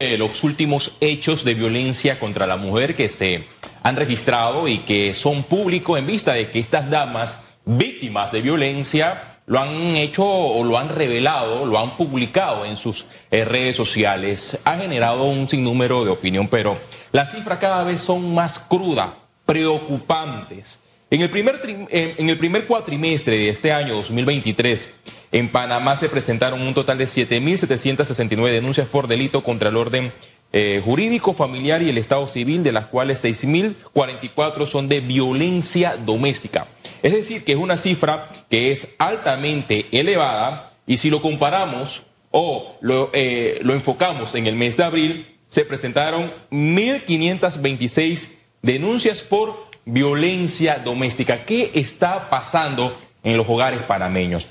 los últimos hechos de violencia contra la mujer que se han registrado y que son públicos en vista de que estas damas víctimas de violencia lo han hecho o lo han revelado, lo han publicado en sus eh, redes sociales. Ha generado un sinnúmero de opinión, pero las cifras cada vez son más crudas, preocupantes. En el, primer en cuatrimestre de este año 2023, en Panamá se presentaron un total de 7.769 denuncias por delito contra el orden eh, jurídico, familiar y el Estado civil, de las cuales 6.044 son de violencia doméstica. Es decir, que es una cifra que es altamente elevada y si lo comparamos o lo, eh, lo enfocamos en el mes de abril, se presentaron 1.526 denuncias por violencia doméstica. ¿Qué está pasando en los hogares panameños?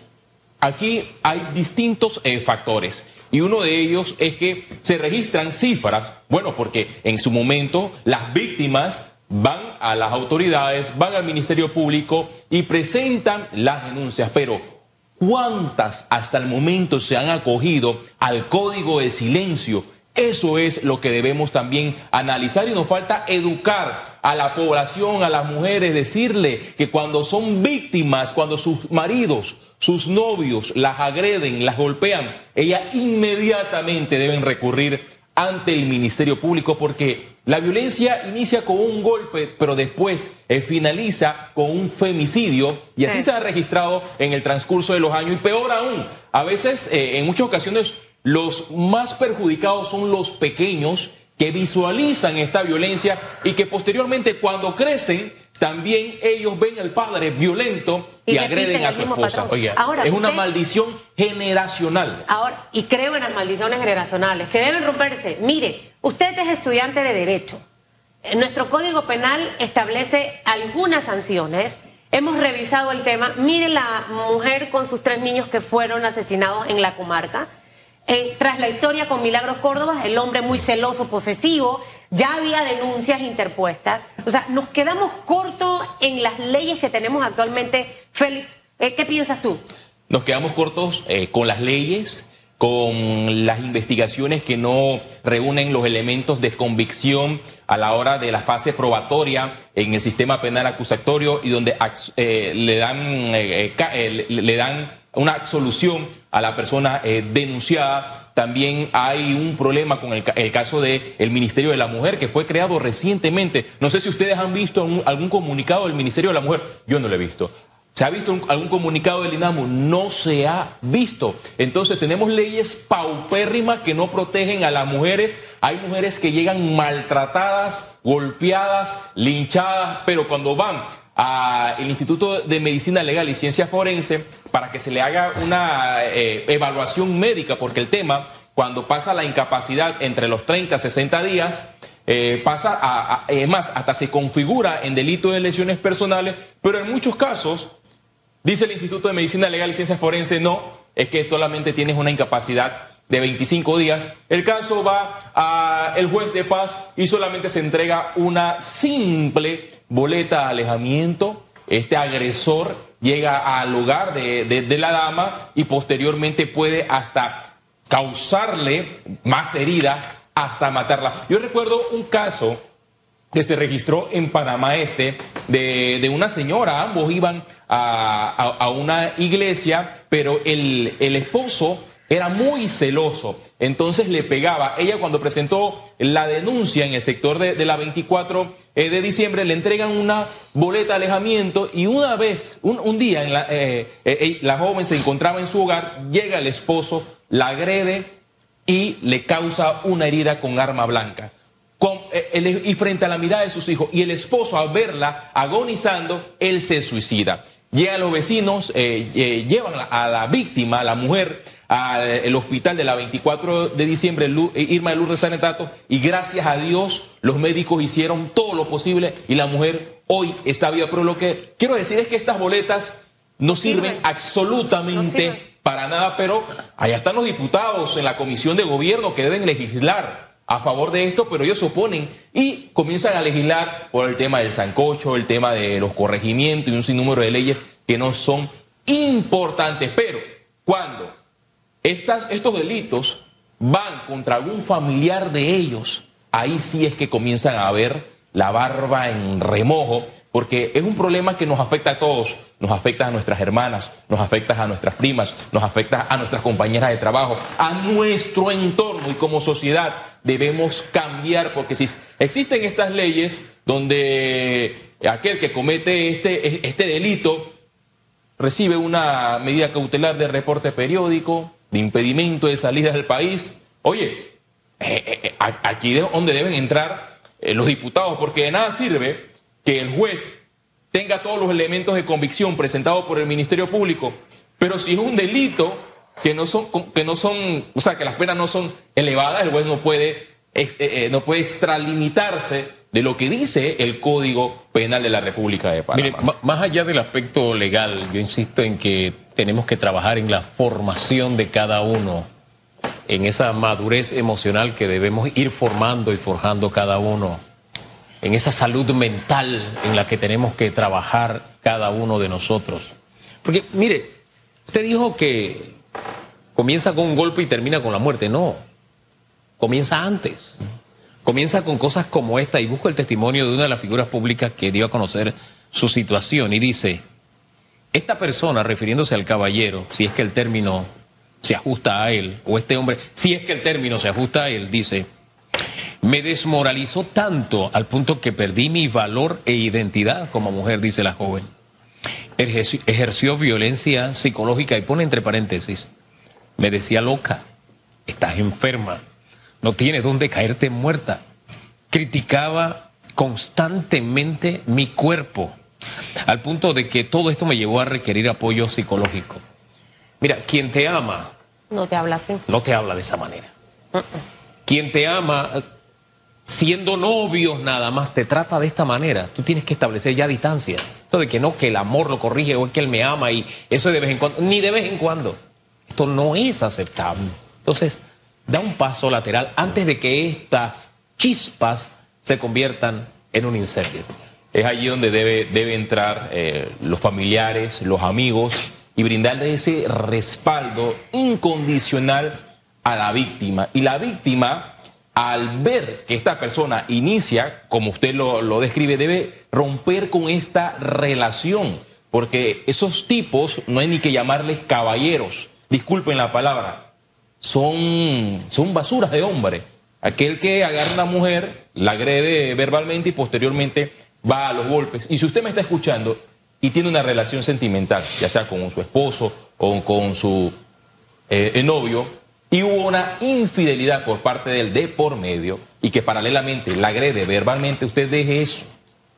Aquí hay distintos eh, factores y uno de ellos es que se registran cifras, bueno, porque en su momento las víctimas van a las autoridades, van al Ministerio Público y presentan las denuncias, pero ¿cuántas hasta el momento se han acogido al código de silencio? Eso es lo que debemos también analizar y nos falta educar a la población, a las mujeres, decirle que cuando son víctimas, cuando sus maridos, sus novios las agreden, las golpean, ellas inmediatamente deben recurrir ante el Ministerio Público porque la violencia inicia con un golpe, pero después eh, finaliza con un femicidio y así se ha registrado en el transcurso de los años y peor aún, a veces eh, en muchas ocasiones los más perjudicados son los pequeños que visualizan esta violencia y que posteriormente cuando crecen también ellos ven al padre violento y, agreden a su esposa. es una maldición generacional. Ahora, y creo en las maldiciones generacionales que deben romperse. Mire, usted es estudiante de Derecho. Nuestro Código Penal establece algunas sanciones. Hemos revisado el tema. Mire la mujer con sus tres niños que fueron asesinados en la comarca. Eh, tras la historia con Milagros Córdoba, el hombre muy celoso, posesivo, ya había denuncias interpuestas. O sea, nos quedamos cortos en las leyes que tenemos actualmente. Félix, eh, ¿qué piensas tú? Nos quedamos cortos eh, con las leyes, con las investigaciones que no reúnen los elementos de convicción a la hora de la fase probatoria en el sistema penal acusatorio y donde le dan, le dan una absolución a la persona eh, denunciada. También hay un problema con el, caso del el Ministerio de la Mujer, que fue creado recientemente. No sé si ustedes han visto algún comunicado del Ministerio de la Mujer. Yo no lo he visto. ¿Se ha visto algún comunicado del INAMU? No se ha visto. Entonces tenemos leyes paupérrimas que no protegen a las mujeres. Hay mujeres que llegan maltratadas, golpeadas, linchadas, pero cuando van al Instituto de Medicina Legal y Ciencia Forense para que se le haga una eh, evaluación médica, porque el tema, cuando pasa la incapacidad entre los 30 y 60 días, eh, pasa a, más, hasta se configura en delito de lesiones personales, pero en muchos casos, dice el Instituto de Medicina Legal y Ciencia Forense, no, es que solamente tienes una incapacidad de 25 días. El caso va al juez de paz y solamente se entrega una simple boleta de alejamiento. Este agresor llega al lugar de, la dama y posteriormente puede hasta causarle más heridas, hasta matarla. Yo recuerdo un caso que se registró en Panamá Este de, una señora, ambos iban a, una iglesia, pero el, el esposo era muy celoso, entonces le pegaba. Ella cuando presentó la denuncia en el sector de, la 24 eh, de diciembre, le entregan una boleta de alejamiento y una vez, un, día, en la, eh, eh, la joven se encontraba en su hogar, llega el esposo, la agrede y le causa una herida con arma blanca. Y frente a la mirada de sus hijos, y el esposo al verla agonizando, él se suicida. Llegan los vecinos, llevan a la víctima, a la mujer, al hospital de la 24 de diciembre, eh, Irma de Lourdes Sanetato, y gracias a Dios los médicos hicieron todo lo posible y la mujer hoy está viva. Pero lo que quiero decir es que estas boletas no sirven absolutamente para nada, pero allá están los diputados en la comisión de gobierno que deben legislar a favor de esto, pero ellos se oponen y comienzan a legislar por el tema del sancocho, el tema de los corregimientos y un sinnúmero de leyes que no son importantes. Pero cuando estos delitos van contra algún familiar de ellos, ahí sí es que comienzan a ver la barba en remojo, porque es un problema que nos afecta a todos, nos afecta a nuestras hermanas, nos afecta a nuestras primas, nos afecta a nuestras compañeras de trabajo, a nuestro entorno y como sociedad debemos cambiar, porque si existen estas leyes donde aquel que comete este, este delito recibe una medida cautelar de reporte periódico, de impedimento de salida del país, oye, eh, eh, eh, aquí es donde deben entrar los diputados, porque de nada sirve que el juez tenga todos los elementos de convicción presentados por el Ministerio Público, pero si es un delito que no son, que no son, o sea, que las penas no son elevadas, el juez no puede, no puede extralimitarse de lo que dice el Código Penal de la República de Panamá. Mire, más allá del aspecto legal, yo insisto en que tenemos que trabajar en la formación de cada uno en esa madurez emocional que debemos ir formando y forjando cada uno, en esa salud mental en la que tenemos que trabajar cada uno de nosotros. Porque, mire, usted dijo que comienza con un golpe y termina con la muerte. No, comienza antes. Comienza con cosas como esta y busco el testimonio de una de las figuras públicas que dio a conocer su situación y dice, esta persona, refiriéndose al caballero, si es que el término se ajusta a él, o este hombre, si es que el término se ajusta a él, dice, me desmoralizó tanto al punto que perdí mi valor e identidad como mujer, dice la joven. Ejerció, violencia psicológica y pone entre paréntesis, me decía loca, estás enferma, no tienes dónde caerte muerta. Criticaba constantemente mi cuerpo, al punto de que todo esto me llevó a requerir apoyo psicológico. Mira, quien te ama... No te habla así. No te habla de esa manera. Quien te ama, siendo novios nada más, te trata de esta manera. Tú tienes que establecer ya distancia. Esto de que no, que el amor lo corrige o es que él me ama y eso de vez en cuando, ni de vez en cuando. Esto no es aceptable. Entonces, da un paso lateral antes de que estas chispas se conviertan en un incendio. Es allí donde debe, debe entrar eh, los familiares, los amigos y brindarle ese respaldo incondicional a la víctima. Y la víctima, al ver que esta persona inicia, como usted lo, lo describe, debe romper con esta relación, porque esos tipos no hay ni que llamarles caballeros, disculpen la palabra, son, son basuras de hombre. Aquel que agarra a una mujer, la agrede verbalmente y posteriormente va a los golpes. Y si usted me está escuchando y tiene una relación sentimental, ya sea con su esposo o con su eh, novio, y hubo una infidelidad por parte del de por medio y que paralelamente la agrede verbalmente, usted deje eso.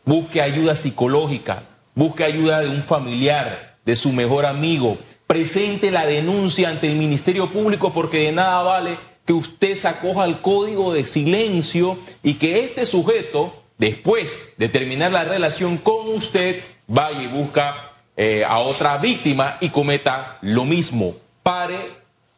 Busque ayuda psicológica, busque ayuda de un familiar, de su mejor amigo, presente la denuncia ante el Ministerio Público porque de nada vale que usted se acoja al código de silencio y que este sujeto, después de terminar la relación con usted, vaya y busca eh, a otra víctima y cometa lo mismo. Pare,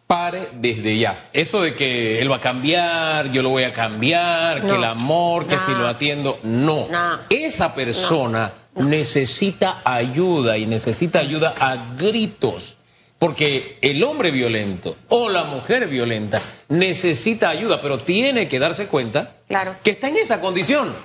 pare desde ya. Eso de que él va a cambiar, yo lo voy a cambiar, que el amor, que si lo atiendo, no. Esa persona necesita ayuda y necesita ayuda a gritos. Porque el hombre violento o la mujer violenta necesita ayuda, pero tiene que darse cuenta que está en esa condición.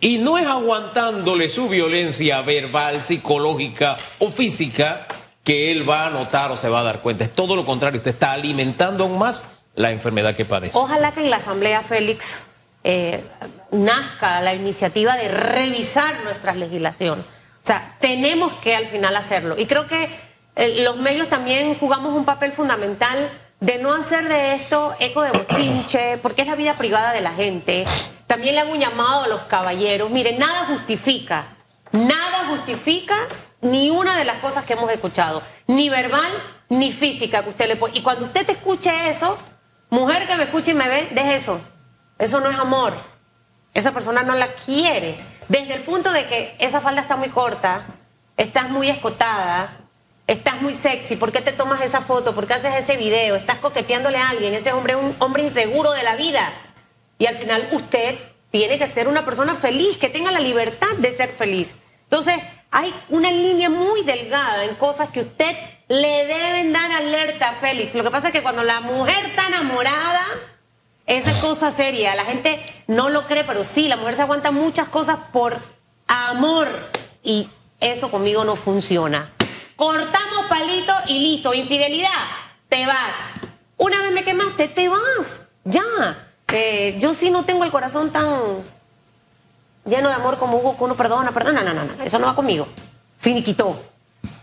Y no es aguantándole su violencia verbal, psicológica o física que él va a notar o se va a dar cuenta. Es todo lo contrario, usted está alimentando aún más la enfermedad que padece. Ojalá que en la Asamblea Félix eh, nazca la iniciativa de revisar nuestra legislación. O sea, tenemos que al final hacerlo. Y creo que los medios también jugamos un papel fundamental de no hacer de esto eco de bochinche, porque es la vida privada de la gente. También le hago un llamado a los caballeros. Miren, nada justifica, nada justifica ni una de las cosas que hemos escuchado, ni verbal ni física que usted le pone. Y cuando usted te escuche eso, mujer que me escuche y me ve, deje eso. Eso no es amor. Esa persona no la quiere. Desde el punto de que esa falda está muy corta, estás muy escotada, estás muy sexy, ¿por qué te tomas esa foto? ¿Por qué haces ese video? Estás coqueteándole a alguien, ese hombre es un hombre inseguro de la vida. Y al final usted tiene que ser una persona feliz, que tenga la libertad de ser feliz. Entonces, hay una línea muy delgada en cosas que usted le deben dar alerta a Félix. Lo que pasa es que cuando la mujer está enamorada, esa es cosa seria. La gente no lo cree, pero sí, la mujer se aguanta muchas cosas por amor. Y eso conmigo no funciona. Cortamos palito y listo. Infidelidad, te vas. Una vez me quemaste, te vas. Ya. Eh, yo sí no tengo el corazón tan lleno de amor como Hugo, que uno perdona, perdona, no, no, no, eso no va conmigo. Finiquitó.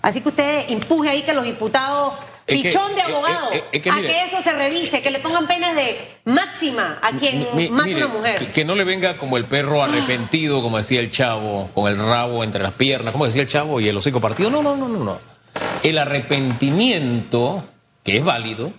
Así que usted empuje ahí que los diputados, Es que- pichón de abogado, es- es que a que eso se revise, que le pongan penas de máxima a quien Mi- mate mire, una mujer. Que, que no le venga como el perro arrepentido, como decía el chavo, con el rabo entre las piernas, como decía el chavo, y el hocico partido. No, no, no, no, no. El arrepentimiento, que es válido,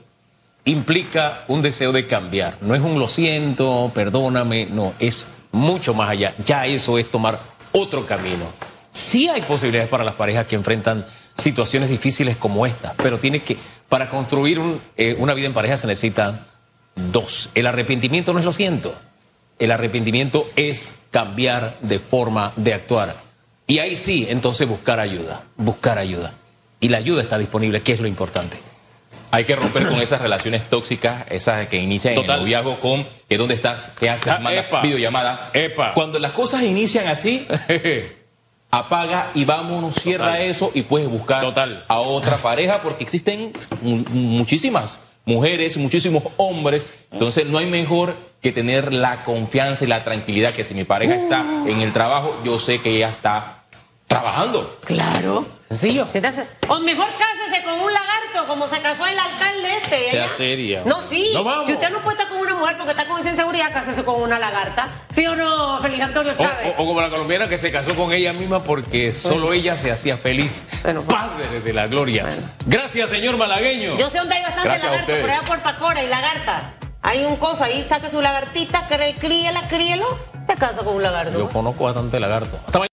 implica un deseo de cambiar. No es un lo siento, perdóname, no, es mucho más allá. Ya eso es tomar otro camino. Sí hay posibilidades para las parejas que enfrentan situaciones difíciles como esta, pero tiene que, para construir eh, una vida en pareja se necesitan dos. El arrepentimiento no es lo siento. El arrepentimiento es cambiar de forma de actuar. Y ahí sí, entonces buscar ayuda, buscar ayuda. Y la ayuda está disponible, que es lo importante. Hay que romper con esas relaciones tóxicas, esas que inician en el noviazgo con que dónde estás, qué haces, Ah, manda epa. videollamada. Epa. Cuando las cosas inician así, apaga y vámonos, cierra Total. eso y puedes buscar Total. a otra pareja porque existen mu- muchísimas mujeres, muchísimos hombres. Entonces no hay mejor que tener la confianza y la tranquilidad que si mi pareja está en el trabajo, yo sé que ella está trabajando. Claro. Sencillo. Se te hace- O mejor cásese con un lagarto, como se casó el alcalde este. Sea seria. No, sí. No, vamos. Si usted no puede estar con una mujer porque está con esa inseguridad, cásese con una lagarta. ¿Sí o no, Félix Antonio Chávez? o- o como la colombiana que se casó con ella misma porque solo ella se hacía feliz. Bueno, pues. Padre de la gloria. Bueno. Gracias, señor malagueño. Yo sé dónde hay bastante Gracias lagarto, por allá por Pacora y lagarta. Hay un coso ahí, saque su lagartita, críela, críelo, se casa con un lagarto. Yo conozco bastante lagarto. Hasta.